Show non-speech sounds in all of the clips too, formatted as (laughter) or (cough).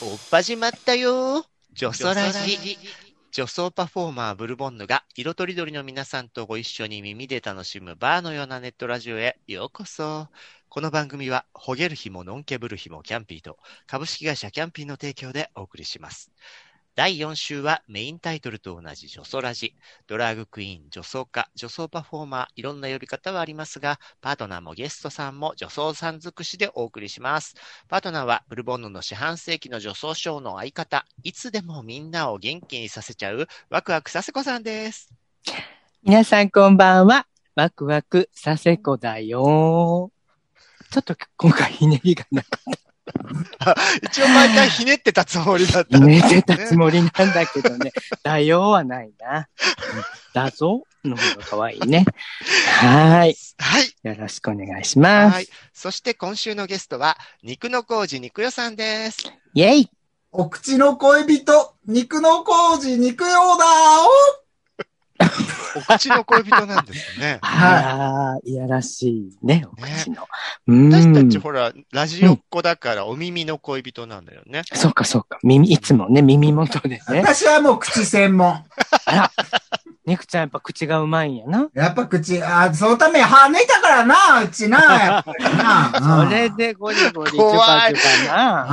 おっ始まったよ女装ラジ。女装パフォーマーブルボンヌが色とりどりの皆さんとご一緒に耳で楽しむバーのようなネットラジオへようこそ。この番組は、ほげる日ものんけぶる日もキャンピーと株式会社キャンピーの提供でお送りします。第4週はメインタイトルと同じ女装ラジ。ドラァグクイーン、女装家、女装パフォーマー、いろんな呼び方はありますが、パートナーもゲストさんも女装さん尽くしでお送りします。パートナーはブルボンヌの四半世紀の女装ショーの相方、いつでもみんなを元気にさせちゃうワクワクさせこさんです。皆さんこんばんは。ワクワクさせこだよ。ちょっと今回ひねりがなかっ (laughs) 一応毎回ひねってたつもりだったた。ん寝ですねてたつもりなんだけどね。(laughs) だよはないな。うんだぞの方が可愛いね。はーい。はい。よろしくお願いしまはいす。。そして今週のゲストは、肉の工事肉代さんです。イェイお口の恋人、肉の工事、肉用だお口の恋人なんですね。(laughs) ああ、いやらしいね、お口の。う私たんち。ほら、ラジオっ子だからお耳の恋人なんだよね。そうかそうか。耳、いつもね、耳元でね。私はもう口専門。あら、ネクちゃんやっぱ口がうまいんやな。やっぱ口、あ、そのため歯抜いたからな、うちな、(laughs) やっぱりな。それでゴリゴリチュパチュパな。あ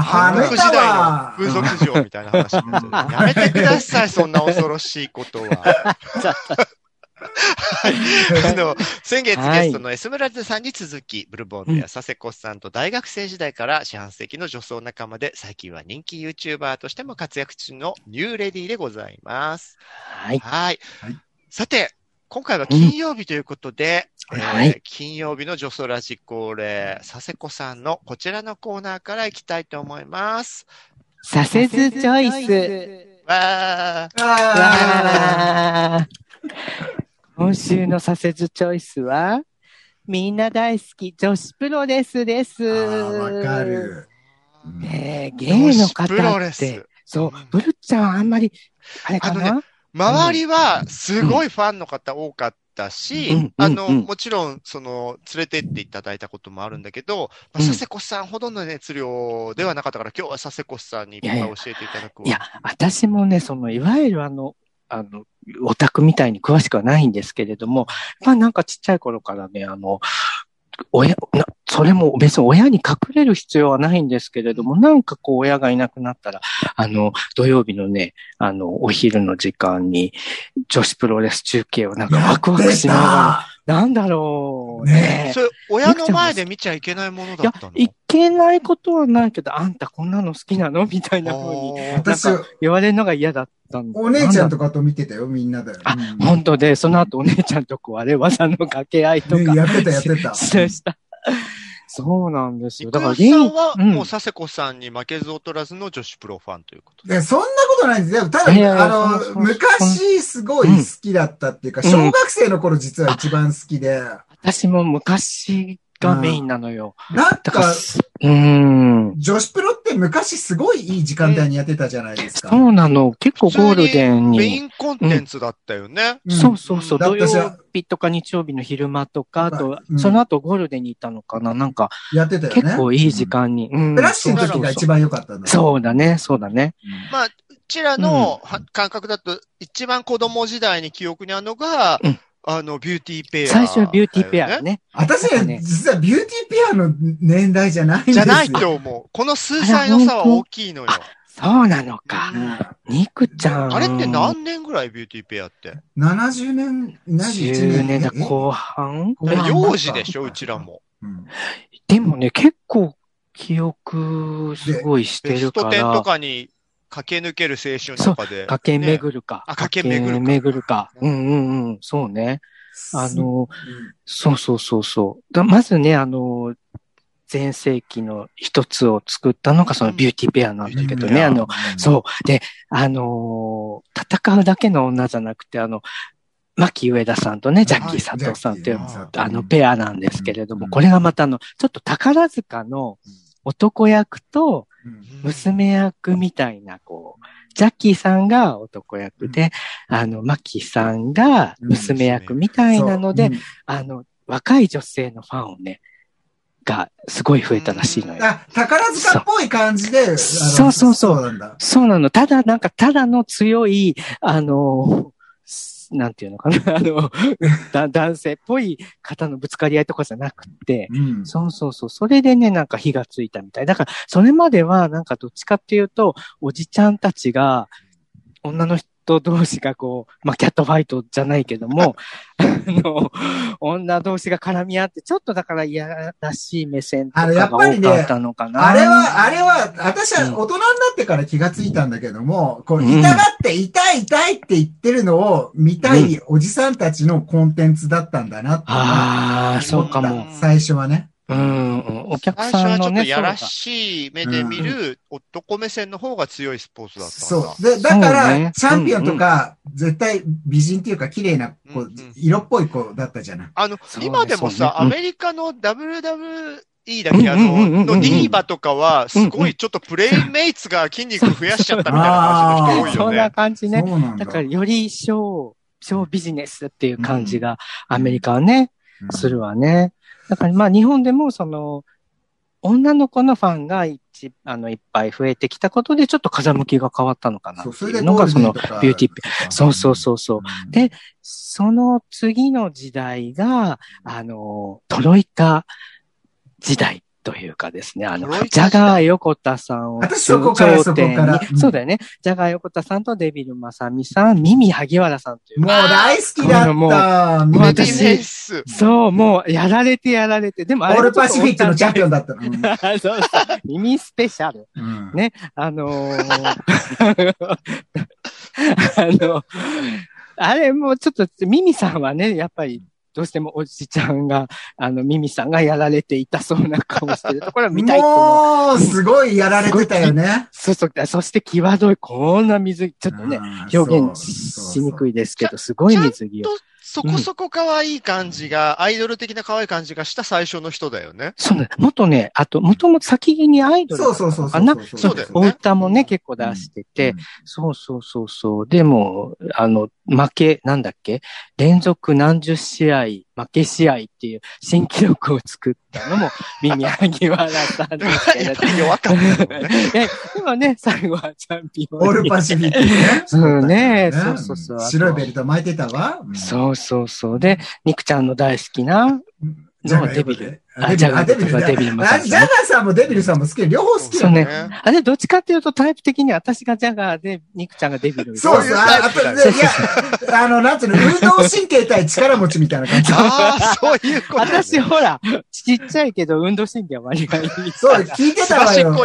あ、歯抜いたわの。風俗嬢みたいな話になってるやめてください、そんな恐ろしいことは。(laughs) はい。あの、先月ゲストのエスムラルダさんに続き、ブルボンヌや佐世子さんと大学生時代から四半世紀の女装仲間で、最近は人気 YouTuber としても活躍中のニューレディでございます。はい。はい。はいさて、今回は金曜日ということで、うんえーはい金曜日の女装ラジ恒例、佐世子さんのこちらのコーナーから行きたいと思います。サセズチョイス。わー。あわー今週のサセズチョイスは、みんな大好き女子プロレスです。あ、わか。る。うん。ねえ、ゲイの方女子プロレス。って、そう、ブルちゃんあんまり、あれかあな、の周りはすごいファンの方多かったし、うん。あの、もちろん、その、連れてっていただいたこともあるんだけど、まあうん佐世子さんほどの熱量ではなかったから、今日は佐世子さんにいっぱい教えていただくわ。いや、私もね、その、いわゆるあの、あの、オタクみたいに詳しくはないんですけれども、まあなんかちっちゃい頃からね、あの、親、なそれも別に親に隠れる必要はないんですけれども、なんかこう親がいなくなったら、あの、土曜日のね、あの、お昼の時間に女子プロレス中継をなんかワクワクしながら、なんだろうね。ねそれ、親の前で見ちゃいけないものいやだったの、いけないことはないけど、あんたこんなの好きなの？みたいな風に私、言われるのが嫌だったんだ。お姉ちゃんととかと見てたよ、みんなで。あうん本当で、その後お姉ちゃんとこうあれ、技の掛け合いとか、ねやってた、やってたした。そうなんですよ。肉だから、代さんは、うんもう佐世子さんに負けず劣らずの女子プロファンということ？で。でそんなことないんですよ。ただ、いやいやあのそうそう、そう昔すごい好きだったっていうか、うん小学生の頃実は一番好きで、私も昔がメインなのよ。なんだから、か、うーん。女子プロって昔すごいいい時間帯にやってたじゃないですか。そうなの。結構ゴールデンメイに。ンコンテンツだったよね。んそうそうそう。土曜日とか日曜日の昼間とか、あと、うんその後ゴールデンに行ったのかな。なんか、やってたよね。結構いい時間に。うんフラッシュの時が一番良かったんだ。そうだね、そうだね。まあ、うちらのは感覚だと、一番子供時代に記憶にあるのが、うんあの、ビューティーペア、最初はビューティーペアだ。ね。私なんかねね、実はビューティーペアの年代じゃないんですよ。じゃないと思う。この数歳の差は大きいのよ。そうなのか。ニクちゃん。あれって何年ぐらいビューティーペアって。70年、71 ?10 年だ、え？後半幼児でしょ、うちらも。うんでもね、結構記憶すごいしてベるかスト10とら、かに駆け抜ける青春とかで。駆けね巡るか。あ駆け巡るか巡るか。うんうんうん。そうね。あの、うんそうそうそうそう。だまずね、あの、前世紀の一つを作ったのがそのビューティーペアなんだけどね、あの、そう。で、あのー戦うだけの女じゃなくて、あの、牧上田さんとね、ジャッキー佐藤さんっていう、あの、ペアなんですけれども、うんこれがまたあの、ちょっと宝塚の男役とうん娘役みたいな、こう、ジャッキーさんが男役で、あの、マキさんが娘役みたいなので、そうあの、若い女性のファンをね、がすごい増えたらしいのよ。うんあ、宝塚っぽい感じで、そうそうそうそうなんだ。そうなの。ただ、なんか、ただの強い、あの、すなんていうのかな、(laughs) あの、だ男性っぽい方のぶつかり合いとかじゃなくて、うん。そうそうそう。それでね、なんか火がついたみたい。だから、それまでは、なんかどっちかっていうと、おじちゃんたちが、女の人同士がこう、まあ、キャットファイトじゃないけども、(laughs) あの、女同士が絡み合って、ちょっとだからいやらしい目線とかあのやがっぱりね多かったのかな。あれは、あれは、私は大人になってから気がついたんだけども、こう、うん痛がって、痛い痛いって言ってるのを見たいおじさんたちのコンテンツだったんだなって。ああ、そうかも。最初はね。うん、うん。お客最初はちょさんのね、っとやらしい目で見る男目線の方が強いスポーツだった。そう。で、だから、ねチャンピオンとか、絶対美人っていうか綺麗な子、うんうん色っぽい子だったじゃない。あの、今でもさ、ねアメリカの WWE だっけ、あうんうんうんうんうんの、のディーバとかは、すごいちょっとプレイメイツが筋肉増やしちゃったみたいな感じの人多いそんなよね。感じね。だ。だから、よりショー、ショービジネスっていう感じが、アメリカはね、うんするわね。だから、まあ、日本でも、その、女の子のファンが一、あの、いっぱい増えてきたことで、ちょっと風向きが変わったのかなっていうのが、その、ビューティーピそうそうそうそう。うんでその次の時代が、あの、トロイカ時代というかですね、あのジ代ャガー横田さんを (laughs) 私そこから頂点にそうんそうだよね。ジャガー横田さんとデビルマサミさん、ミミ萩原さんというもう大好きだった。もう私。そう、もう、やられてやられて。でもあれオールパシフィックのチャンピオンだ。だったの。(laughs) そうそう。耳スペシャル。うんねあのー (laughs) あの、あれもうちょっと、ミミさんはね、やっぱり、どうしてもおじちゃんが、あの、ミミさんがやられていたそうな顔してるところを見たいっていうもう、すごいやられてたよね。そうそう。そして、際どい、こんな水着、ちょっとね、うん表現しにくいですけど、すごい水着を。と、そこそこ可愛い感じが、アイドル的な可愛い感じがした最初の人だよね。そうね。もっとね、あと、もともと先にアイドルだったそうそうそうそう。そうだよねお歌もね、結構出してて、そうそうそうそう。でも、あの、負け、なんだっけ？連続何十試合、負け試合っていう新記録を作ったのも、耳萩原さんですけれど (laughs) 弱かったよね。えでもね、最後はチャンピオンに。オールパシフィックね。うんねそうそうそう白いベルト巻いてたわ。そうそうそう。で、ニクちゃんの大好きな、ジャガーデビルあ、デビル。あ、デビル。あデビルもそうあジャガーさんもデビルさんも好き。両方好きだね。あれ、どっちかっていうとタイプ的に私がジャガーで、ニクちゃんがデビル。そうそう。いうああと、でいや、あの、なんつうの、運動神経対力持ちみたいな感じ。(laughs) ああ、そういうこと、ね。私、ほら、ちっちゃいけど運動神経は割がいい。そう、聞いてすたわよ。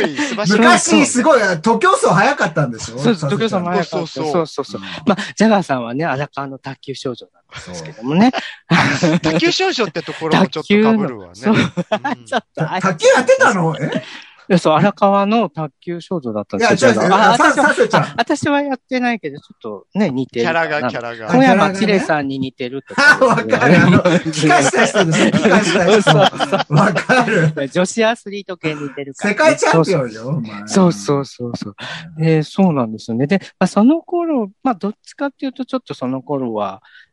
昔、すごい、徒競走早かったんでしょそうそう、時計さんも早かった。そうそうそうそうそう。まあ、ジャガーさんはね、荒川の卓球少女なんですけどもね。(laughs) 卓球少女ってところもちょっと被るわね。そううん (laughs) ちょっと、あ卓球やってたの？え？いやそう、荒川の卓球少女だったんいですよ。や、違う違う。ジャガーあ、さ、私はやってないけど、ちょっとね、似てる。キャラが、キャラが。小山ね千礼さんに似てると (laughs) あ、わかる。あの、気化した人ですよ。気化した人。わかる。女子アスリート系に似てるから、世界チャンピンオンよ、お前そうそうそうそう。で、そうなんですよね。で、まあ、その頃、まあ、どっちかっていうと、ちょっとその頃は、つ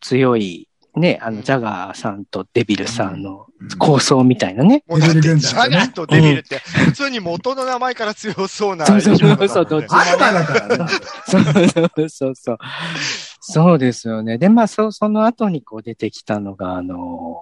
強い、ね、あの、ジャガーさんとデビルさんの構想みたいなね。もうジャガーとデビルって、普通に元の名前から強そうなそうそうそうどっちだからな。そうそうそうそう。そうですよね。で、まあ、そ、その後にこう出てきたのが、あの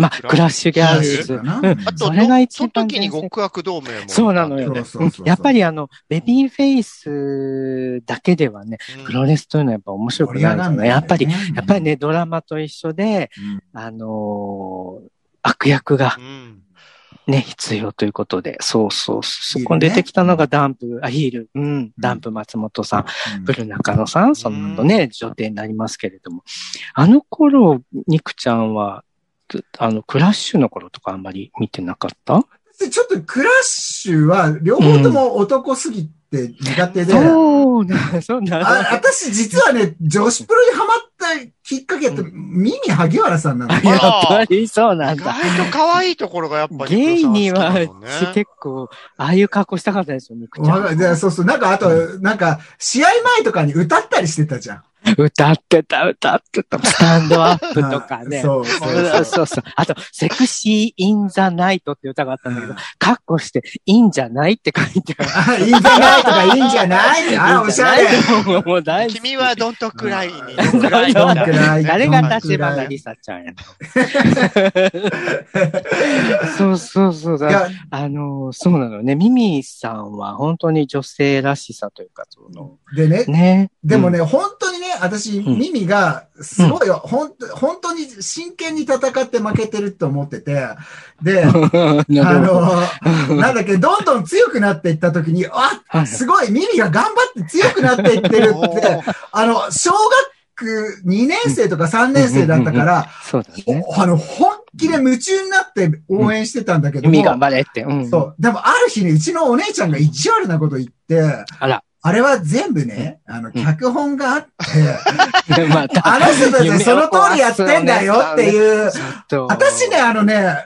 まあ、クラッシュ。ギャルズ。うん。あと、それが一その番時に極悪同盟も。そうなのよそうそうそうやっぱりあの、ベビーフェイスだけではね、うん。プロレスというのはやっぱ面白くないですね。やっぱり、やっぱりね、ドラマと一緒で、あのー悪役がうん。ね、必要ということで、そうそう、そこに出てきたのがダンプ、あ、ヒール、うん、ダンプ松本さん、ブル中野さん、その後ね、女帝になりますけれども、あの頃、ニクちゃんは、つあの、クラッシュの頃とかあんまり見てなかった？でちょっとクラッシュは、両方とも男すぎって苦手で、そうな、そう (laughs) な。あ私実はね、女子プロにハマったきっかけって、ミミ萩原さんなの。やっぱりそうなん意だ。外と可愛いところがやっぱり。ゲイには、結構、ああいう格好したかったですよ、肉ちゃわかん。でそうそう、なんかあと、なんか、試合前とかに歌ったりしてたじゃん。歌ってた、歌ってた。スタンドアップとかね。そうそうそうそうそう。あと、セクシー・イン・ザ・ナイトって歌があったんだけど、カッコして、いいんじゃないって書いてある。あ、いいんじゃないとかいいんじゃない？あ、おしゃれ。もう大。君はドントクライに。誰が立花梨沙ちゃんやそうそうそうだ。あの、そうなのね。ミミさんは本当に女性らしさというか、その、でね、ね。でもね、本当にね、私、ん。ミミが、すごいよ、本当本当に真剣に戦って負けてると思ってて、で、(laughs) うん、あの、なんだっけ、どんどん強くなっていったときに、はあ、い。すごい、ミミが頑張って強くなっていってるおって。(laughs) ー、あの、小学2年生とか3年生だったから、そうだね。ほあの、本気で夢中になって応援してたんだけど。も、ミミ頑張れって。うん。そう。でも、ある日ね、うちのお姉ちゃんが意地悪なこと言って、あら。あれは全部ね、あの、脚本があって、(laughs) またあの人たちはその通りやってんだよっていう、と。私ね、、あのね、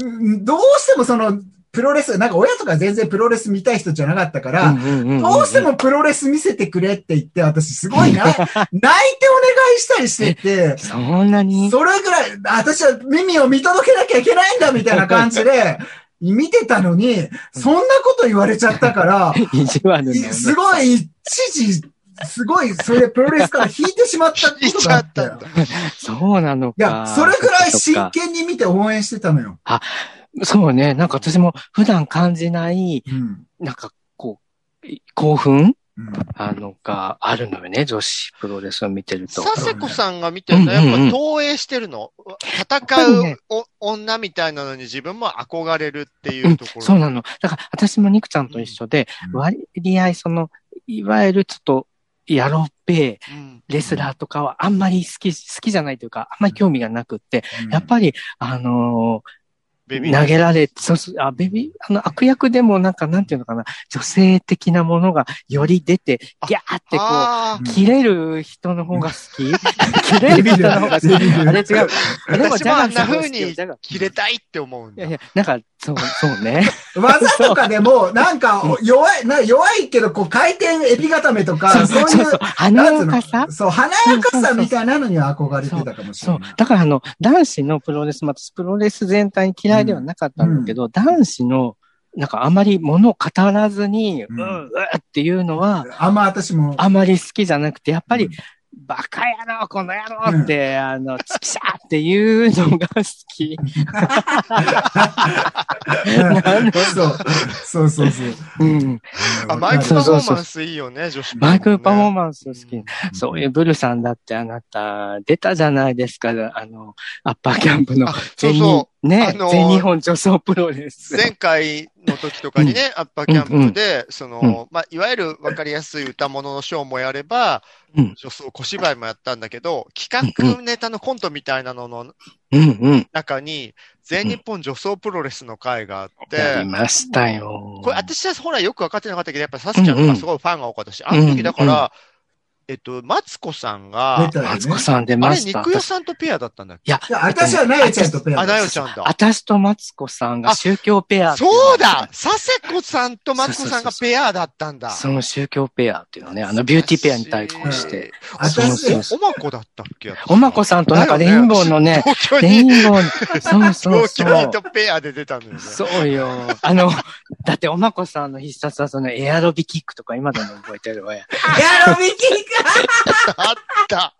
うんどうしてもその、プロレス、なんか親とか全然プロレス見たい人じゃなかったから、どうしてもプロレス見せてくれって言って、私すごいな。(laughs) 泣いてお願いしたりしてて、そんなに？それぐらい、私は耳を見届けなきゃいけないんだみたいな感じで、(laughs) 見てたのに、そんなこと言われちゃったから、(laughs) すごい、一時、すごい、それでプロレスから引いてしまったことがあったんだ。そうなのか。いや、それぐらい真剣に見て応援してたのよ。そうね。なんか私も普段感じない、うん。なんかこう、興奮うんあの、があるのよね。女子プロレスを見てると。佐世子さんが見てるのはやっうんうんうんぱ投影してるの。戦うお女みたいなのに自分も憧れるっていうんうところ。そうなの。だから私もニクちゃんと一緒で、うん割合その、いわゆるちょっと、やろっぺうんレスラーとかはあんまり好き、好きじゃないというか、あんまり興味がなくって、やっぱり、あのベビー。投げられ、そうそう、あ、ベビー、あの、悪役でもなんか、なんていうのかな、女性的なものがより出て、ギャーってこあう、切れる人の方が好き？(laughs) 切れる人の方が好きあれ違う。(laughs) あ、でも私もあんな風に切れたいって思うんだ。いやい。や、なんか、そう、そうね。(laughs) 技とかでも、なんか、弱い、な弱いけど、こう、回転エビ固めとか、そういう、華やかさ？そう、華やかさみたいなのには憧れてたかもしそうれない。。だからあの、男子のプロレス、またプロレス全体に嫌いではなかったんだけど、男子の、なんかあまり物を語らずに、う、うん。んううっていうのは、あんま私も。あまり好きじゃなくて、やっぱり、うんバカ野郎、この野郎って、あの、チキシャーっていうのが好き。なんだそう、そうそうそう。うん。あ、マイクパフォーマンスいいよね、女子マイクパフォーンマンス好き。そういうブルさんだってあなた、出たじゃないですか、あの、アッパーキャンプのあそうそね、あのー全日本女装プロレス。前回の時とかにね、アッパーキャンプで、そうん。の、まあ、いわゆるわかりやすい歌物のショーもやれば、うん。女装小芝居もやったんだけど、企画ネタのコントみたいなののうんうん。中に、全日本女装プロレスの会があって、やりましたよ。これ、私はほらよく分かってなかったけど、やっぱサスちゃんとかすごいファンが多かったし、あの時だかうんうら、えっと、マツコさんがマツコさん出あれ、ました。肉屋さんとペアだったんだっけ？いや、いや、私はなよちゃんとペアあ、だなよちゃんだ。私とマツコさんが宗教ペアそうだ佐世子さんとマツコさんがペアだったんだ。その宗教ペアっていうのね、あのビューティーペアに対抗して。私そうそうおまこだったっけ？おまこさんとなんかレインボーのね、東京レイに、ンボーの、そうそう東そう。京にとペアで出たんだよね。そうよ。あの、だっておまこさんの必殺はそのエアロビキックとか今でも覚えてるわよ。やろびきあった。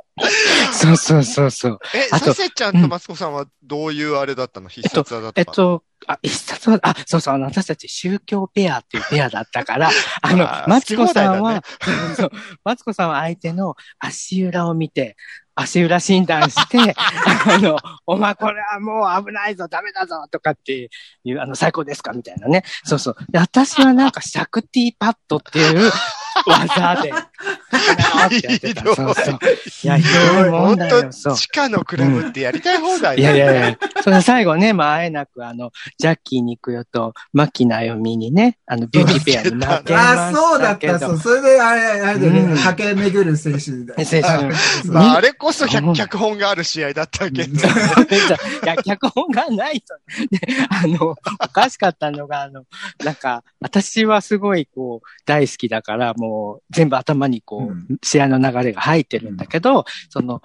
そうそうそうそう。え、あとサセちゃんとマツコさんはどういうあれだったの？必殺技だったの？えっと、あ、必殺は、あ、そうそう、あの、私たち宗教ペアっていうペアだったから、(laughs) あのマツコさんは、(laughs) そう、マツコさんは相手の足裏を見て、足裏診断して、(laughs) あの、お前これはもう危ないぞ、ダメだぞ、とかっていう、あの、最高ですか？みたいなね。そうそう。で、私はなんか、シャクティパットっていう (laughs) 技で、ってやってた。そうそう。いや、ひどいもん本だよ、そ当う。地下のクラブってやりたい放題いやいやいや、その最後ね、まあ、あえなく、あの、ジャッキーに行くよと、牧ナヨミにね、あの、ビューティーペアに負けましたけど。あ、そうだった、そう。それで、あれ、あれでね、うん派遣巡る選手だ。選手まあ、あれこそ脚脚本がある試合だったけど。いや、脚本がないと。で、あの、おかしかったのが、あの、なんか、私はすごい、こう、大好きだから、もう、全部頭にこう、うん。試合の流れが入ってるんだけど、その、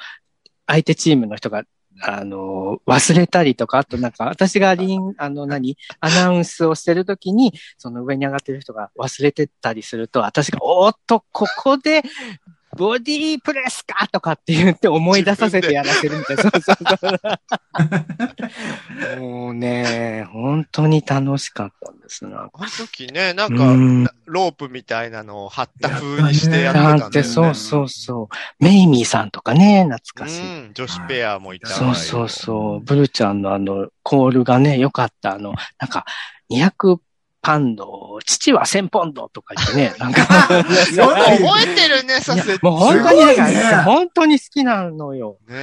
相手チームの人が、あの、忘れたりとか、あとなんか、私がリン、あの何、アナウンスをしてるときに、その上に上がってる人が忘れてたりすると、私が、おーっと、ここで、ボディープレスかとかって言って思い出させてやらせるみたいな。(laughs) そうそうそう。もうね、本当に楽しかったんですな。あの時ね、なんか、うんロープみたいなのを貼った風にしてやってたなんだよね。そうそうそう。メイミーさんとかね、懐かしい。うん、女子ペアもいたそうそうそう。ブルちゃんのあの、コールがね、良かった。あの、なんか、200パンド、父は1000ポンドとか言ってね、(laughs) なんか、そんなに覚えてるね、さいやせ。もう本当に、ね本当に好きなのよ。ね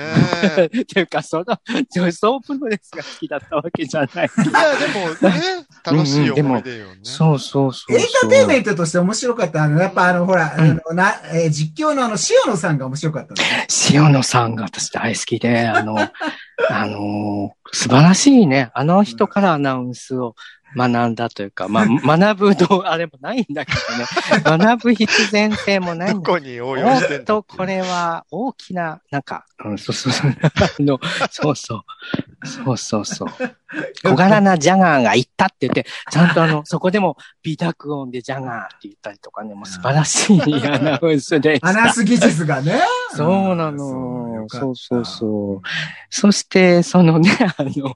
え。っていうか、その、女装プロレスが好きだったわけじゃない。いや、でもね、楽しい思い出よね。そうそうそうそう。エンターテインメントとして面白かった。やっぱあの、ほら、あの、な、えー実況のあの、塩野さんが面白かったね。塩野さんが私大好きで、あの、あの、素晴らしいね。あの人からアナウンスを学んだというか、(laughs) まあ、学ぶどう、あれもないんだけどね。(laughs) 学ぶ必然性もないんだどこに応用おしてんと、これは大きな、なんか、うん、そうそうそう、あの、そうそう、そうそうそう。小柄なジャガーが行ったって言って、ちゃんとあの、(laughs) そこでも微濁音でジャガーって言ったりとかね、もう素晴らしいアナウンスでした。アナウンス技術がね。そうなそうのそうそうそう。そして、そのね、あの、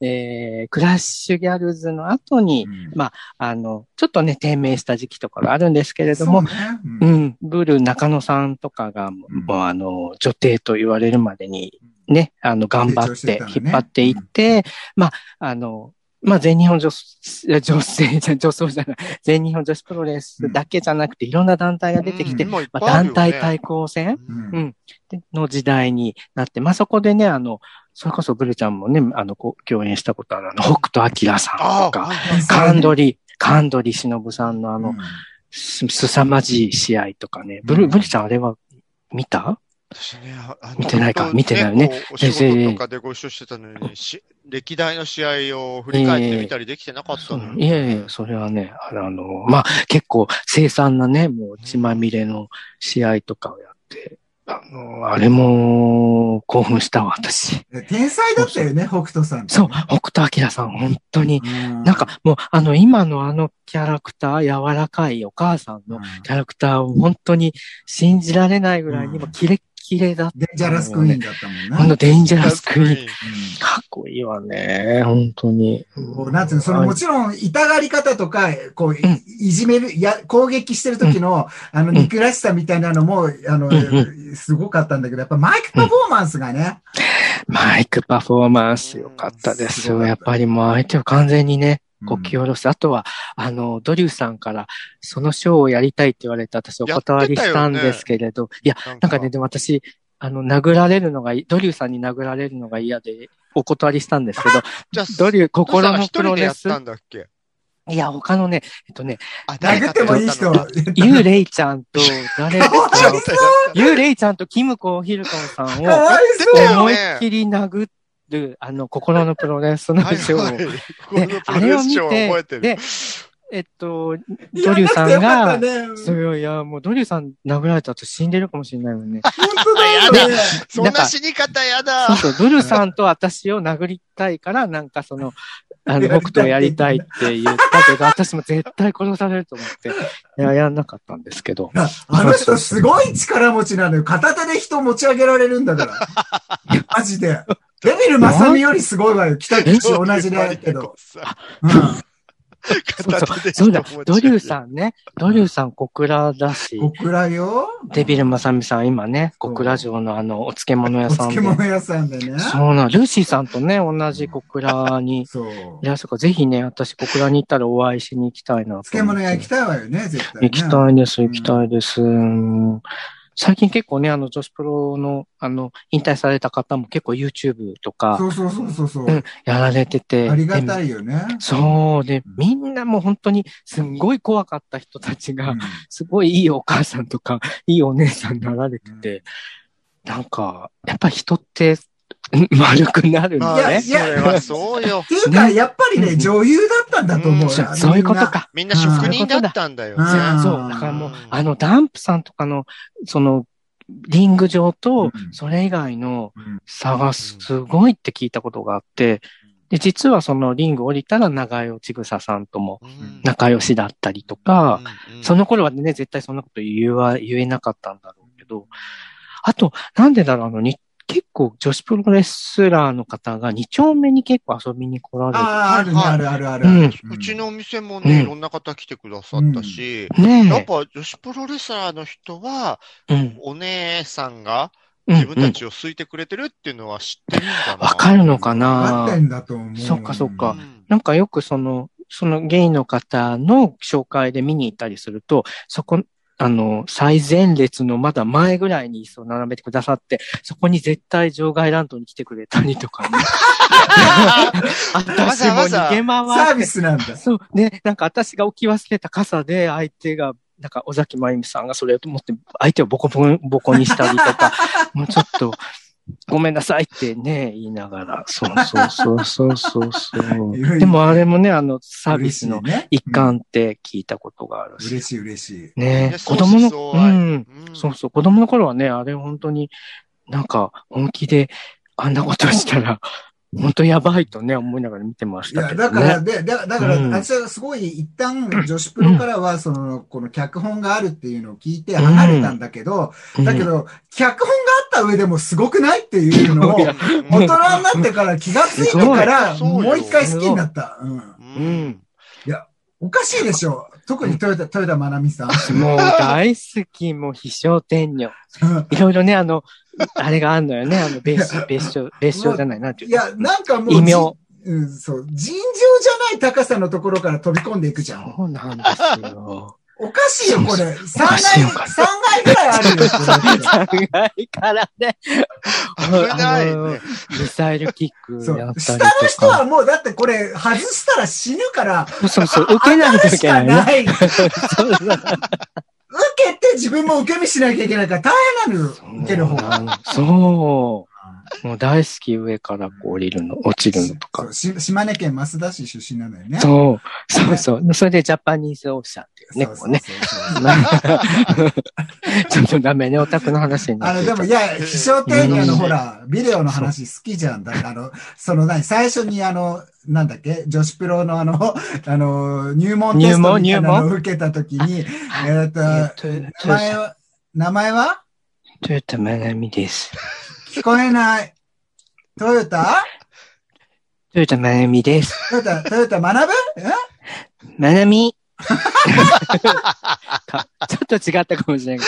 えー、クラッシュギャルズの後に、うん。まあの、ちょっとね、低迷した時期とかがあるんですけれども、そうね。ううん。ん、ブル中野さんとかが、もうん。うあの、女帝と言われるまでに、ね、あの、頑張って引っ張っていって、まあ、あの、まあ、全日本女子、女性、(laughs) 女装じゃない、全日本女子プロレスだけじゃなくて、いろんな団体が出てきて、まあ、団体対抗戦？うん。の時代になって、まあ、そこでね、あの、それこそブルちゃんもね、あの、こう共演したことある、あの、北斗晶さんとか、カンドリ、カンドリ忍さんのあのうん、す、すさまじい試合とかね。ブル、うん。ブルちゃんあれは見た？私ね、見てないか？見てないよね。お仕事とかでご一緒してたのに、し歴代の試合を振り返ってみたりできてなかったのいやいや、それはね、あの、まあ、結構凄惨なね、もう血まみれの試合とかをやって、あの、あれも興奮したわ、私。天才だったよね、北斗さんね。そう、北斗晶さん、本当に。うん。なんかもう、あの、今のあのキャラクター、柔らかいお母さんのうん、キャラクターを本当に信じられないぐらいにもキレッキレだった、デンジャラスクイーンだったもんな。ほんとデンジャラスクイーン。ン。かっこいいわね、本当に。こうなんていうの、そのもちろん、痛がり方とか、こう、いじめる、や、攻撃してる時の、あの、憎らしさみたいなのも、あのん、すごかったんだけど、やっぱマイクパフォーマンスがね、マイクパフォーマンス良かったですよ。やっぱりもう相手を完全にね、うんこき下ろす。あとは、あの、ドリューさんから、そのショーをやりたいって言われて、私お断りしたんですけれど、いや、なんか。ね、でも私、あの、殴られるのがい、ドリューさんに殴られるのが嫌で、お断りしたんですけど、(laughs) じゃあ、ドリュー、心のプロレス。いや、他のね、えっとね、あ、殴ってもいい人。ユーレイちゃんと、誰だかわ (laughs) いそうユーレイちゃんとキムコヒルトンさんを、思いね。っきり殴る、あの、心のプロレスのはいショーを。あれを見てて、る。で、えっと、ドリューさんが、ねそういや、もうドリューさん殴られた後死んでるかもしれないもんね。本当だよね。そんな死に方やだそう。そう、ドリューさんと私を殴りたいから、なんかその、あの、北斗やりたいって言ったけど、私も絶対殺されると思って、いや、やんなかったんですけど。ああの人すごい力持ちなのよ。片手で人持ち上げられるんだから。(laughs) マジで。デビル・マサミよりすごいわよ。北口同じだけど。うん。そうそう、そうだ、ドリューさんね、ドリューさん小倉だし、小倉よ。デビルまさみさん今ね、小倉城のあの、お漬物屋おさんで。漬物屋さんでね。そうな、ルーシーさんとね、同じ小倉にそう。いらっしゃるから、ぜひね、私小倉に行ったらお会いしに行きたいな。漬物屋行きたいわよね、絶対、ね。行きたいです、行きたいです。うん最近結構ね、あの、女子プロの、あの、引退された方も結構 YouTube とか、そうそうそうそうそう。うんやられてて。ありがたい。いよね。そう。でうん、みんなもう本当にすんごい怖かった人たちが、うんすごいいいお母さんとか、いいお姉さんになられてて、なんか、やっぱ人って、うん (laughs) 丸くなるんまあだね。それはそうよっ。ていうか、ねやっぱりね、うん女優だったんだと思うよ。うんそうそういうことか。みんな職人だったんだよね。うんそう。だからもううん、あの、ダンプさんとかの、その、リング上とうん、それ以外のうん差がすごいって聞いたことがあって、で、実はそのリング降りたら長与千草さんともうん仲良しだったりとか、うんその頃はね、絶対そんなこと言わ、言えなかったんだろうけど、あと、なんでだろう、あの、に結構女子プロレスラーの方が2丁目に結構遊びに来られああ、あるね、はいあるあるある。うんうちのお店もね、うんいろんな方来てくださったし、て。ねえ。やっぱ女子プロレスラーの人は、うん。お姉さんがうん自分たちを好いてくれてるっていうのは知ってるんだな。わかるのかあなってんだと思う。そっかそっかうんなんかよくその、そのゲイの方の紹介で見に行ったりすると、そこ、あの、最前列のまだ前ぐらいに椅子を並べてくださって、そこに絶対場外乱闘に来てくれたりとかね。(laughs) 私も逃げサー回って。ビスなんだ。そう、ね、なんか私が置き忘れた傘で相手が、なんか尾崎真由美さんがそれを持って相手をボコボコボコにしたりとか、もうちょっと、ごめんなさいってね、言いながら、そうそうそうそうそう。(laughs) そう。でもあれもね、あの、サービスの一環って聞いたことがあるし。嬉しい嬉しい。ね。ね子供の、うん。そうそう、子供の頃はね、あれ本当になんか本気であんなことしたら、本当やばいとね、思いながら見てましいや、たけどね。だから、で、だだから、うん私はすごい、一旦、女子プロからは、その、この脚本があるっていうのを聞いて離れたんだけど、うんだけど、脚本があった上でもすごくないっていうのを、いや大人になってから気がついてから、もう一回好きになった。うん。ううんん。おかしいでしょ。特に豊田、豊田真奈美さん。もう大好き、もう必勝天女。いろいろね、あの、あれがあんのよね、(laughs) あの、別所、別所、別所じゃないなっていう。いや、なんかもう、異名。うん、そう。尋常じゃない高さのところから飛び込んでいくじゃん。そうなんですよ。おかしいよ、これ。3おかしい階、三階ぐらいあるよ、これ。長いからね。危ないね。ミサイルキックそう。やったりと下か。の人はもう、だってこれ、外したら死ぬから、そうそう、受けないといけないね。ない。(laughs) 受けて自分も受け身しなきゃいけないから大変なのよ。受ける方。が。そう。もう大好き上からこう降りるの、落ちるのとかそう。し島根県増田市出身なのよね。そう。そうそう。それでジャパニーズオーシャンっていうね、こうね。(laughs) ちょっとダメね、オタクの話になあの、ってるでも、いや、飛翔天女のほら、ビデオの話好きじゃん。だあの、その何、最初にあの、なんだっけ、女子プロのあの、(laughs) あの、入門テストみたいなのを受けたときに、えっと、名前は、名前は？トヨタマナミです。聞こえない。トヨタ？トヨタマナミです。トヨタ、トヨタ学ぶ？え？マナミかちょっと違ったかもしれない。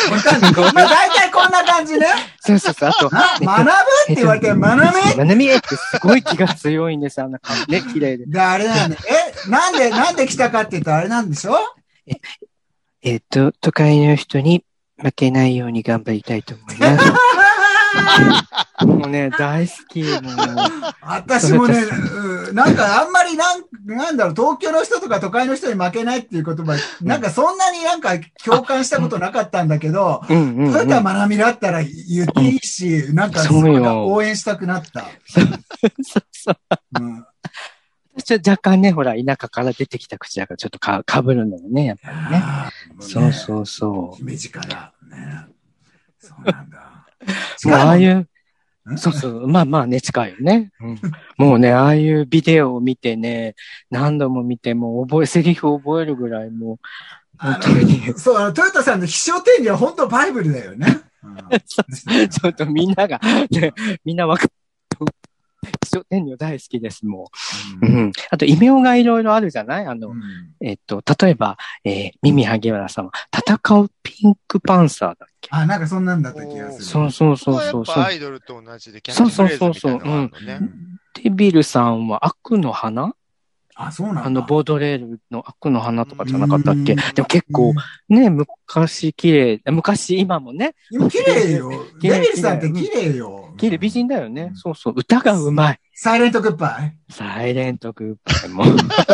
まあ大体こんな感じね。そうそうそう。あと、あ学ぶ？って言われて、学べマナミってすごい気が強いんです、あんな感じね、綺麗で。で、あれなんで、え、なんで、なんで来たかって言ったらあれなんでしょ？えっと、都会の人に負けないように頑張りたいと思います。(laughs) (laughs) もうね、大好き。もう私もね、うんなんかあんまりなん、なんだろう、東京の人とか都会の人に負けないっていう言葉、なんかそんなになんか共感したことなかったんだけど、うんうん、うん。トヨタまなみだったら言っていいし、なんかすごいそうよ応援したくなった。そうそう。うん私は若干ね、ほら、田舎から出てきた口だからちょっとかかぶるのよね、やっぱりね。あーもそうそうそう。姫路から。ね。そうなんだ。(laughs) もうああいう、ん？そうそう、まあまあね、近いよね。うん。もうね、ああいうビデオを見てね、何度も見て、もう覚え、セリフ覚えるぐらいもう、あ本当に。の、(laughs) そう、あのトヨタさんの飛翔天女は本当バイブルだよね。うん。(laughs) ちょっとみんなが、ね、みんなわか天女大好きです、もう。うん。あと、異名がいろいろあるじゃない？あの、うんえっと、例えば、えー、ミミ萩原さんは、戦うピンクパンサーだっけ？あ、なんかそんなんだった気がする。そうそうそうそうそうやっぱア。イドルと同じでキャッチフレーズみたいなのがあるのね。デビルさんは悪の花？あ、そうなんだ。あの、ボードレールの悪の花とかじゃなかったっけ？うんでも結構、ね、昔綺麗、昔、今もね、今綺麗よ。デビルさんって綺麗よ。綺麗美人だよね。そうそう。歌がうまい。サイレントグッバイ。サイレントグッバイも。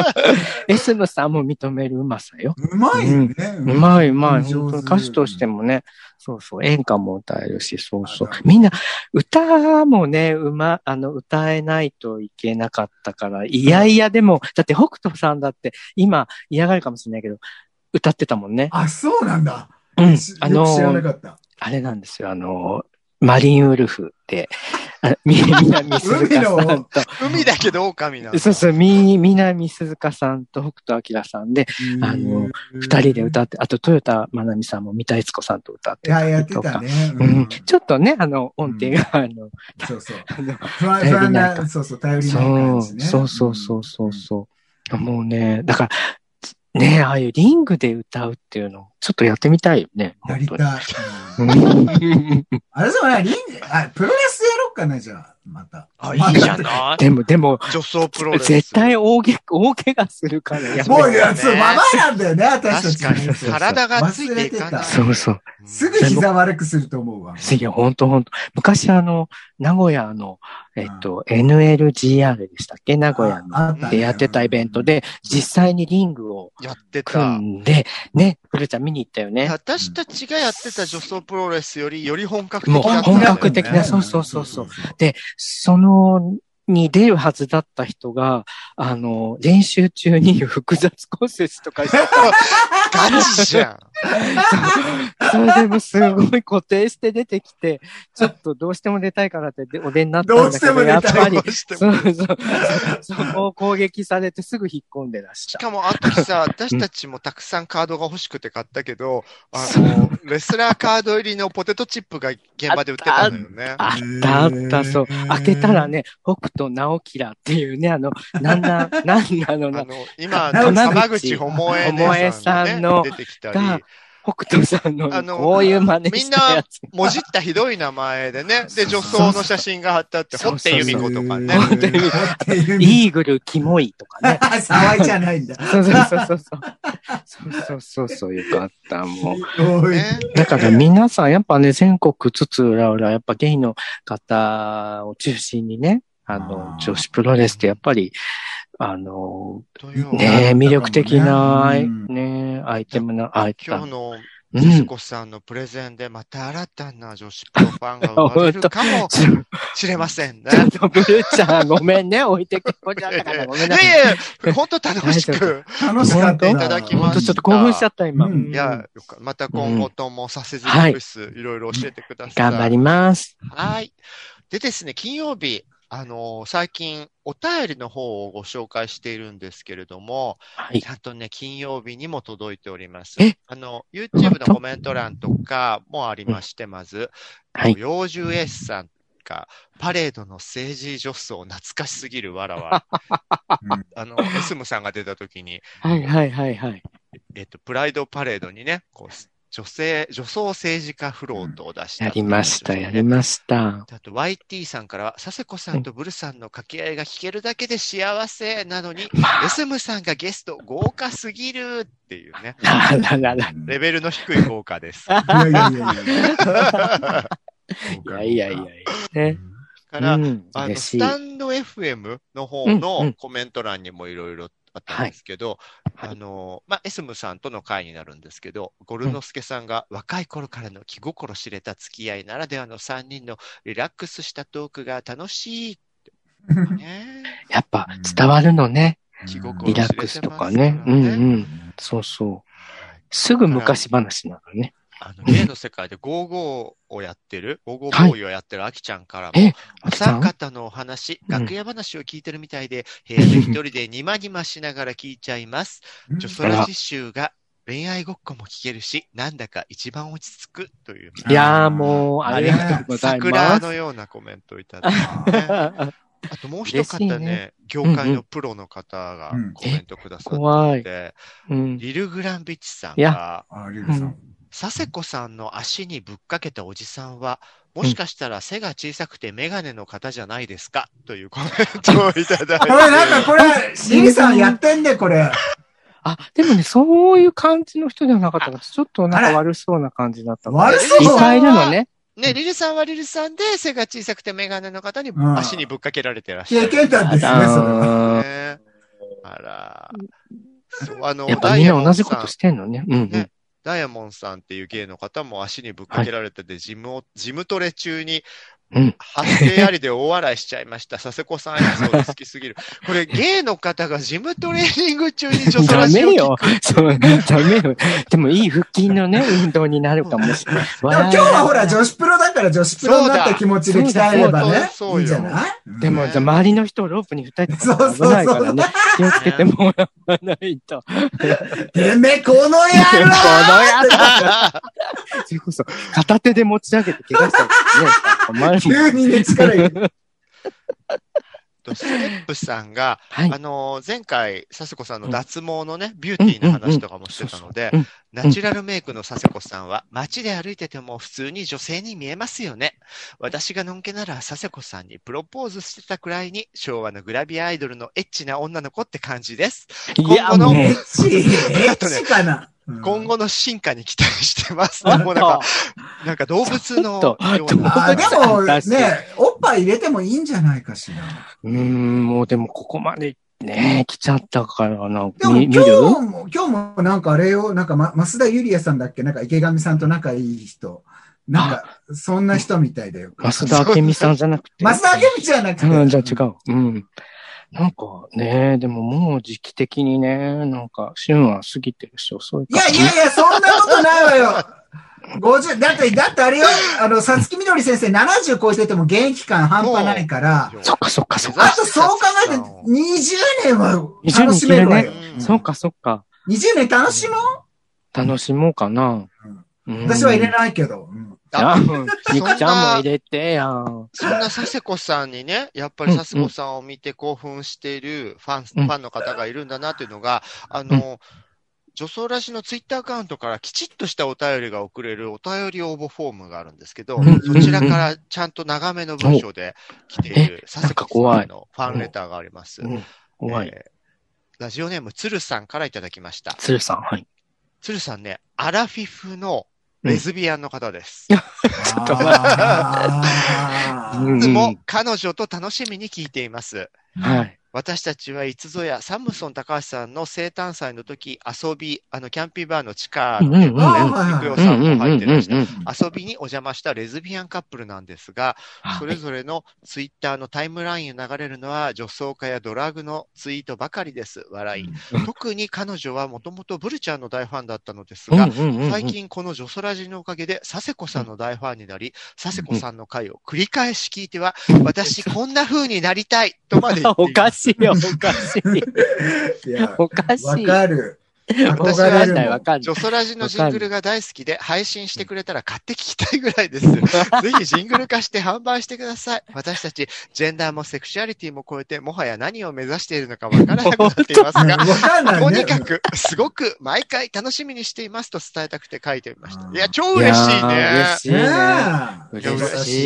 (laughs) エスムさんも認めるうまさよ。うまいよね。うまいうまい。歌手としてもね。そうそう。演歌も歌えるし、そうそう。みんな、歌もね、うま、あの、歌えないといけなかったから、いやいやでも、だって北斗さんだって、今嫌がるかもしれないけど、歌ってたもんね。あ、そうなんだ。うんし。あの。あれなんですよ。あの、マリンウルフって、南鈴鹿さんと、海だけど狼な。そうそう、み、南鈴鹿さんと北斗晶さんで、あの二人で歌って、あと、豊田真奈美さんも三田悦子さんと歌っていや、やりとか。ってたね。ううんん、ちょっとね、あの、音程が、あの、そうそう。(laughs) 不安、なそうそう、頼りないそう、感じね。そうそうそうそうそう。もうね、だから、ねああいうリングで歌うっていうの、ちょっとやってみたいよね。やり本たい。あれそうね、リング、あ、プロレスかな、じゃあ、また。あ、いいじゃないでも、でも、女装プロレス。絶対大げ、大怪我するから、やっもう、ぱり。いや、そう、ままなんだよね、私たち。確かに体がついていかない。そうそう。すぐ膝悪くすると思うわ。いや、ほんとほんと。昔あの、名古屋の、えっと、NLGR でしたっけ？名古屋でやってたイベントで、実際にリングをやってた。組んで、ね、古ルちゃん見に行ったよね。私たちがやってた女装プロレスより、より本格的もうだったんだよね本格的な、そうそうそうそう。で、その、に出るはずだった人が、あの、練習中に複雑骨折とかしてた。(laughs) ガチじゃん。それでもすごい固定して出てきて、ちょっとどうしても出たいからってでお出になったんだけど、どうしても出たいやっぱりど、うしてもそうそう、そこを攻撃されてすぐ引っ込んでらし。したかも、あの時さ、私たちもたくさんカードが欲しくて買ったけど、あの、レスラーカード入りのポテトチップが現場で売ってたのよね。あったあった、そう。開けたらね、北斗直キラっていうね、あの、なんな、なんなのな、あの、今、浜口浜口百恵百恵さんの出てきたがり、北斗さんのあのこういう真似したやつ。もじったひどい名前でね、で、女装の写真が貼ってあって、堀手由美子とかね。(laughs) イーグルキモいとかね。騒いじゃないんだ。そうそうそうそう。そうそうそうそう、よかった、もう。ねだから皆さん、やっぱね、全国津々浦々、やっぱゲイの方を中心にね、あの女子プロレスってやっぱり、あの、ね魅力的な、うんね、アイテムな、アイテム。今日のスん。コさんのプレゼンでまた新たな女子プロファンが生まれるかも (laughs) しれませんね。ちょっと、ブルーちゃん、ごめんね、置いてけぼりだったから、ごめんなさい。いやいや、本当楽しく。楽しかったな。いただきましたほんとちょっと興奮しちゃった、今。うんいや、よかまた今後ともさせずりス、いろいろ教えてください。頑張ります。はい。でですね、金曜日、あのー最近、お便りの方をご紹介しているんですけれども、はいち。ゃんとね、金曜日にも届いております。え？あの、YouTube のコメント欄とかもありまして、まず、はい。幼獣 S さんが、パレードの政治女装懐かしすぎるわらわ。(laughs) うんあの、エスムさんが出た時に、はい、はい、はい、はい。えっと、プライドパレードにね、こう、女性、女装政治家フロートを出した、やりました、やりました。あと、YT さんからは、佐世子さんとブルさんの掛け合いが聞けるだけで幸せなのに、(laughs) まエスムさんがゲスト豪華すぎるっていうね。(laughs) レベルの低い豪華です。(laughs) いやいやいやいや。いやいやいやいや。ね。から、うん、あの。スタンド FM の方のんコメント欄にもいろいろあったんですけど、はいあの、まあ、エスムさんとの会になるんですけど、ゴルノスケさんが若い頃からの気心知れた付き合いならではの3人のリラックスしたトークが楽しい。ね、(laughs) やっぱ伝わるのね。気心リラックスとかね。うんうん。そうそう。すぐ昔話なのね。あの、芸の世界で55をやってる、55ボーイをやってるアキちゃんからも、え、おあきさん？三方のお話、うん楽屋話を聞いてるみたいで、部屋で一人でニマニマしながら聞いちゃいます。女装ラジ集が恋愛ごっこも聞けるし、なんだか一番落ち着くという、いやーもう、ありがとうございます。桜のようなコメントをいただいて、ね。(laughs) あともう一方ねね業界のプロの方がうんコメントくださって怖い。て、うん。リル・グランビッチさんいやが、あ、リュウさん。佐世子さんの足にぶっかけたおじさんは、もしかしたら背が小さくてメガネの方じゃないですか？というコメントをいただいて。これなんかこれ、リリさんやってんね、これ。あ、でもね、そういう感じの人ではなかったから、ちょっとなんか悪そうな感じだったから。悪そういっぱいいるのね。ね、リルさんはリルさんで背が小さくてメガネの方にうん足にぶっかけられてらっしゃ経る。験談ですね、それは。あねあら。そう、あの、ーやっぱみんな同じことしてんのね。うんうんね。ダイヤモンさんっていう芸の方も足にぶっかけられてて、ジムを、ジムトレ中にうん。発声ありで大笑いしちゃいました。佐世子さんエピソード好きすぎる。これ、芸の方がジムトレーニング中に女装 (laughs) ダラジオ聞メよ。そう、ダメよ。でもいい腹筋のね、運動になるかもしれない。でも今日はほら、女子プロだから女子プロになった気持ちで鍛えればね。そうだいいんじゃない？でも、じゃあ周りの人をロープに二人とか危そうそうそうないからね。気をつけてもらわないと。てめえ、この野郎このやつそれこそ、片手で持ち上げて怪我したらね、困るもん。急にね、力いる。とステップさんが、はいあ。のー前回、佐世子さんの脱毛のね、ビューティーな話とかもしてたのでうんうんうん、ナチュラルメイクの佐世子さんは、街で歩いてても普通に女性に見えますよね。私がのんけなら佐世子さんにプロポーズしてたくらいに、昭和のグラビアアイドルのエッチな女の子って感じです。いや、今後のもうエッチ、(laughs) エッチかな。うん今後の進化に期待してます。あもうなんか、なんか動物のような。あでもね、おっぱい入れてもいいんじゃないかしら。うーん、もうでもここまでね、来ちゃったからな。でも今日るも、今日もなんかあれよ、なんかま、増田ゆりやさんだっけ？なんか池上さんと仲いい人。なんか、そんな人みたいだよ。増田明美さんじゃなくて。増田明美じゃなくて。うん、じゃあ違う。うん。なんかね、でももう時期的にね、なんか、旬は過ぎてるし、遅いいから。やいやいや、そんなことないわよ。50、だって、だってあれよ、あの、さつきみどり先生70超えてても現役感半端ないから、そっかそっかそっか。あとそう考えて20年は20楽しめるわよ。うんそっかそっか。20年楽しもう？楽しもうかな。うん私は入れないけど。うんあ、あみくちゃんも入れてや。そんな佐世子さんにね、やっぱり佐世子さんを見て興奮しているファン、ファンの方がいるんだなっていうのが、あの、女装らしのツイッターアカウントからきちっとしたお便りが送れるお便り応募フォームがあるんですけど、うんそちらからちゃんと長めの文章で来ている佐世子さんのファンレターがあります。うん怖い。えーラジオネーム鶴さんからいただきました。鶴さん、はい。鶴さんね、アラフィフのレズビアンの方です。(laughs) ちょっといつ (laughs) も彼女と楽しみに聞いています。はい。私たちはいつぞやサムソン高橋さんの生誕祭の時、遊び、あの、キャンピーバーの地下のね、肉代さんも入ってらした。遊びにお邪魔したレズビアンカップルなんですが、はいそれぞれのツイッターのタイムラインを流れるのは女装家やドラッグのツイートばかりです。笑い。特に彼女はもともとブルちゃんの大ファンだったのですが、最近このジョソラジのおかげで佐世子さんの大ファンになり、佐世子さんの回を繰り返し聞いては、私こんな風になりたいとまで言っています。(laughs) しいよ、おかしい。(laughs) いや、おかしい。わかる。(laughs) 私わかん憧れるもんないわかんない。ジョソラジのジングルが大好きで、配信してくれたら買って聞きたいぐらいです。(laughs) ぜひジングル化して販売してください。私たち、ジェンダーもセクシュアリティも超えて、もはや何を目指しているのかわからなくなっていますが、ね。とにかく、すごく毎回楽しみにしていますと伝えたくて書いてみました。うんいや、超嬉しいね。ね嬉しいね。え嬉嬉し。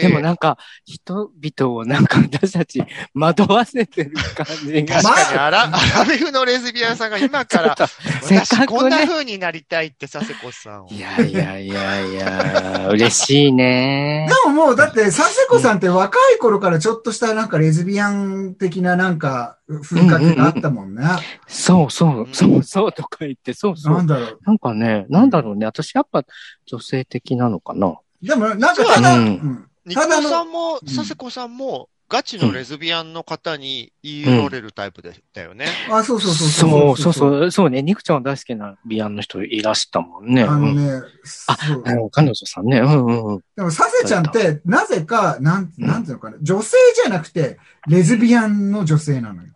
いでもなんか、人々をなんか私たち惑わせてる感じが。確かにアラ、アラビフのレズビアンさんが今から、(laughs) せっか私こんな。風になりたいって佐世子さんを。いやいやいやいや、嬉しいね。でももう、だって、佐世子さんって若い頃からちょっとしたなんかレズビアン的ななんか風格があったもんね。そうそう、そうそうとか言って、そうそう。なんだろう。なんかね、なんだろうね。私やっぱ女性的なのかな。でも、なんかただ、うんさんも、うん佐世子さんも、ガチのレズビアンの方に言い寄れるタイプでしたよね。あ、そうそうそうそうそうう。そう、そうね。ニクちゃんは大好きなビアンの人いらしたもんね。あのうんね、そうあの、彼女さんね。うんうんうん。でも、サセちゃんって、なぜか、なん、うんなんていうのかな、女性じゃなくて、レズビアンの女性なのよ。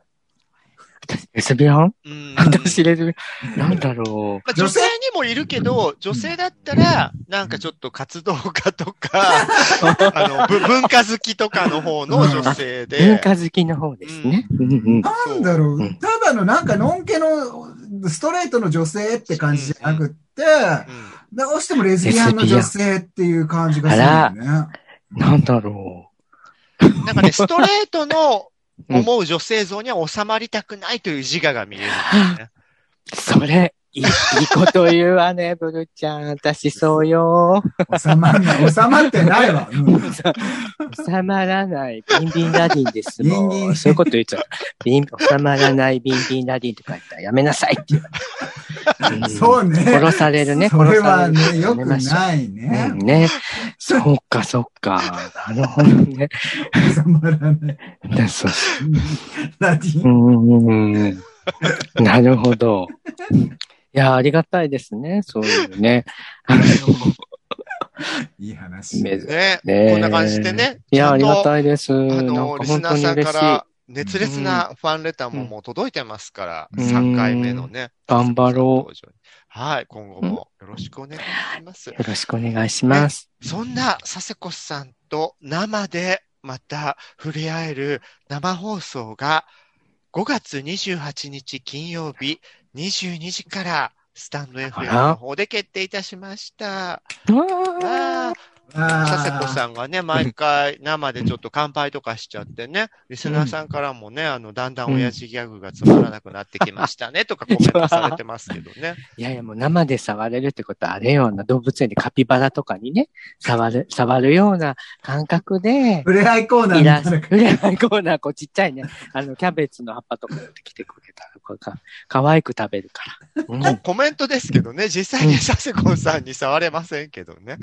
レズビアンうん。私レズビアン。なんだろまあ、女性にもいるけど、女性？だったら、なんかちょっと活動家とか、あの、ぶ文化好きとかの方の女性う。で。文化好きの方ですね。うん。うん。なんだろう、う。ん。ただのなんか、のんけの、ストレートの女性って感じじゃなくって、どうしてもレズビアンの女性っていう感じがするよね。なんだろなんかね、ストレートの思う女性像には収まりたくないという自我が見えるんですね。う。(laughs) それ、いい、こと言うわね、ブルちゃん。私そうよ。収まんない。収まってないわ。うん収まらない。ビンビンラディンですもん。ビンビンそういうこと言っちゃう。ビン、収まらないビンビンラディンとか言ったらやめなさいって言われる。(laughs) そうね。殺されるね。それはね、よくないねう。んね。そっか、そっか。なるほどね。収まらない。でそうラディうン。ん。なるほど。いや、ありがたいですね。そういうね。(laughs) あのいい話。ねねこんな感じでね。いや、ありがい。たいです。あの、リスナーさん。から熱烈なファンレターももう届いてますから、うん3回目のね。頑張ろう。はい、今後もよろしくお願いします。よろしくお願いします。そんな佐世子さんと生でまた触れ合える生放送が5月28日金曜日22時からスタンド FM の方で決定いたしました。あ、佐世子ん。さんがね、毎回生でちょっと乾杯とかしちゃってね、リスナーさんからもね、あの、だんだん親父ギャグがつまらなくなってきましたね、とかコメントされてますけどね。(laughs) いやいや、もう生で触れるってことは、あれよ。うな動物園でカピバラとかにね、触る、触るような感覚で、触れ合いコーナーみたいな。ふれないコーナー、こうちっちゃいね、あの、キャベツの葉っぱとか持ってきてくれたら、こうか、可愛く食べるから。うん。こコメントですけどね、実際に佐世子さんに触れませんけどね。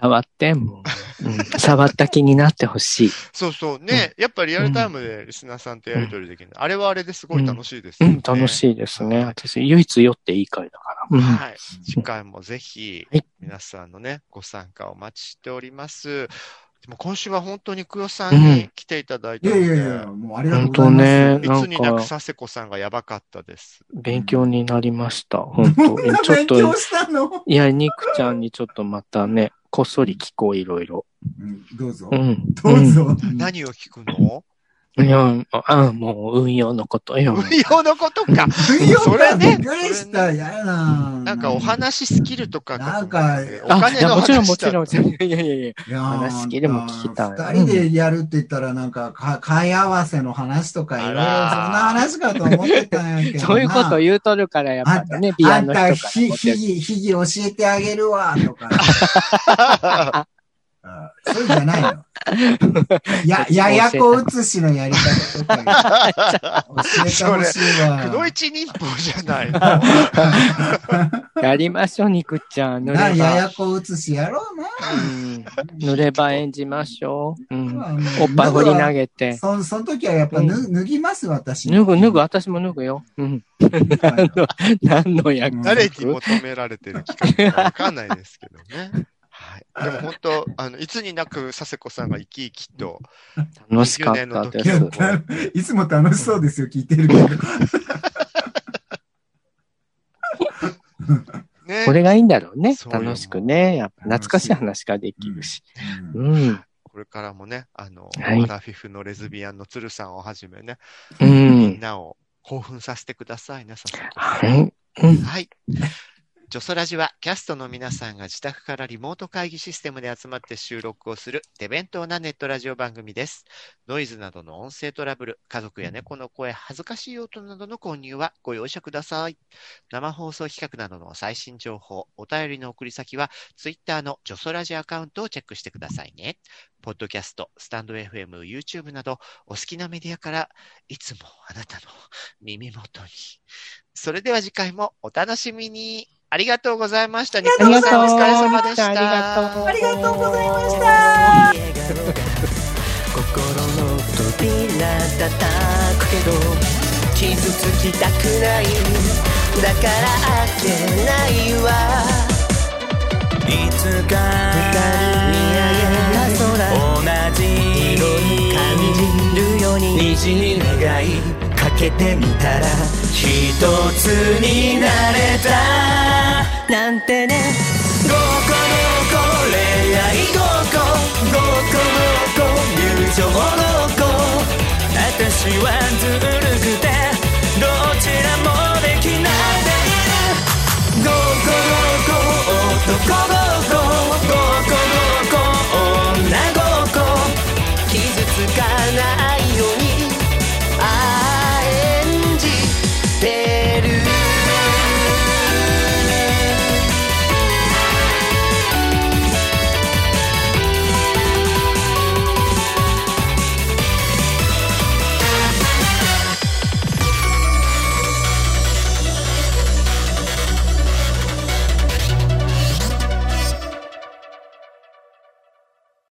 触って、もう、うん、触った気になってほしい。そうそうね、やっぱりリアルタイムでリスナーさんとやりとりできるの、あれはあれですごい楽しいですよね。うん、楽しいですね。私、唯一酔っていい回だから。うん。はい。次回もぜひはい、皆さんのね、ご参加お待ちしております。でも今週は本当にくよさんに来ていただいているので、やいやいや、もうありがとう本当ございます。ね、いつになくか、佐世子さんがやばかったです。勉強になりました。本当こんなちょっと、勉強したの？いや、ニクちゃんにちょっとまたね、こっそり聞こう、いろいろ。うんどうぞう。ん。どうぞ。何を聞くの？うん。いや、あもう運用のことよ。運用のことか。運 (laughs) 用それねびっくりした。ややな。なんかお話スキルとかなんかあ、お金のいやもちろん、話もちろん、もだちろん。いやいやいや。話好きでも聞きたい二人でやるって言ったら、なんか、か、買い合わせの話とか、いろいろ、そんな話かと思ってたんやけどな。そういうこと言うとるから、やっあんた、ぱりね、ビアあんた、の人からひ、モテる。ひぎ、ひぎ教えてあげるわ、とか。あそういうんじゃないの。(laughs) や、ややこ写しのやり方とか教えてほしいわ。(laughs) くの一人法じゃないの。(laughs) やりましょう、ニクちゃん。ややば。こ写しやろうな。うれば演じましょう。おっぱい掘り投げて。そ、その時はやっぱ脱脱ぎます、私。脱ぐ、脱ぐ、私も脱ぐよ。うん。はい何の役誰に求められてる企画かわかんないですけどね。はい。でも本当、(laughs) あの、いつになく佐世子さんが生き生きと、楽しかった20です。いつも楽しそうですよ、聞いてるけど。(laughs) ね。これがいいんだろうね。そうよ楽しくね。やっぱ懐かしい話ができるし。うん。これからもね、あの、はいアラフィフのレズビアンの鶴さんをはじめね、うみんん。なを興奮させてくださいね、佐世子さん。はい。うん。はい。ジョソラジはキャストの皆さんが自宅からリモート会議システムで集まって収録をする手弁当なネットラジオ番組です。ノイズなどの音声トラブル、家族や猫の声、恥ずかしい音などの購入はご容赦ください。生放送企画などの最新情報、お便りの送り先は Twitter のジョソラジアカウントをチェックしてくださいね。ポッドキャスト、スタンド FM、YouTube などお好きなメディアからいつもあなたの耳元に。それでは次回もお楽しみに。ありがとうございました。ニコありがとうさんお疲れ様でした。ありがとう。ありがとうございました。心の扉叩くけど傷つきたくないだから開けないわいつか見上げた空同じ色に感じるように虹に願いかけてみたら一つになれた。なんてね。ごこのこ恋愛ごこごこのこ友情のこ私はずるくて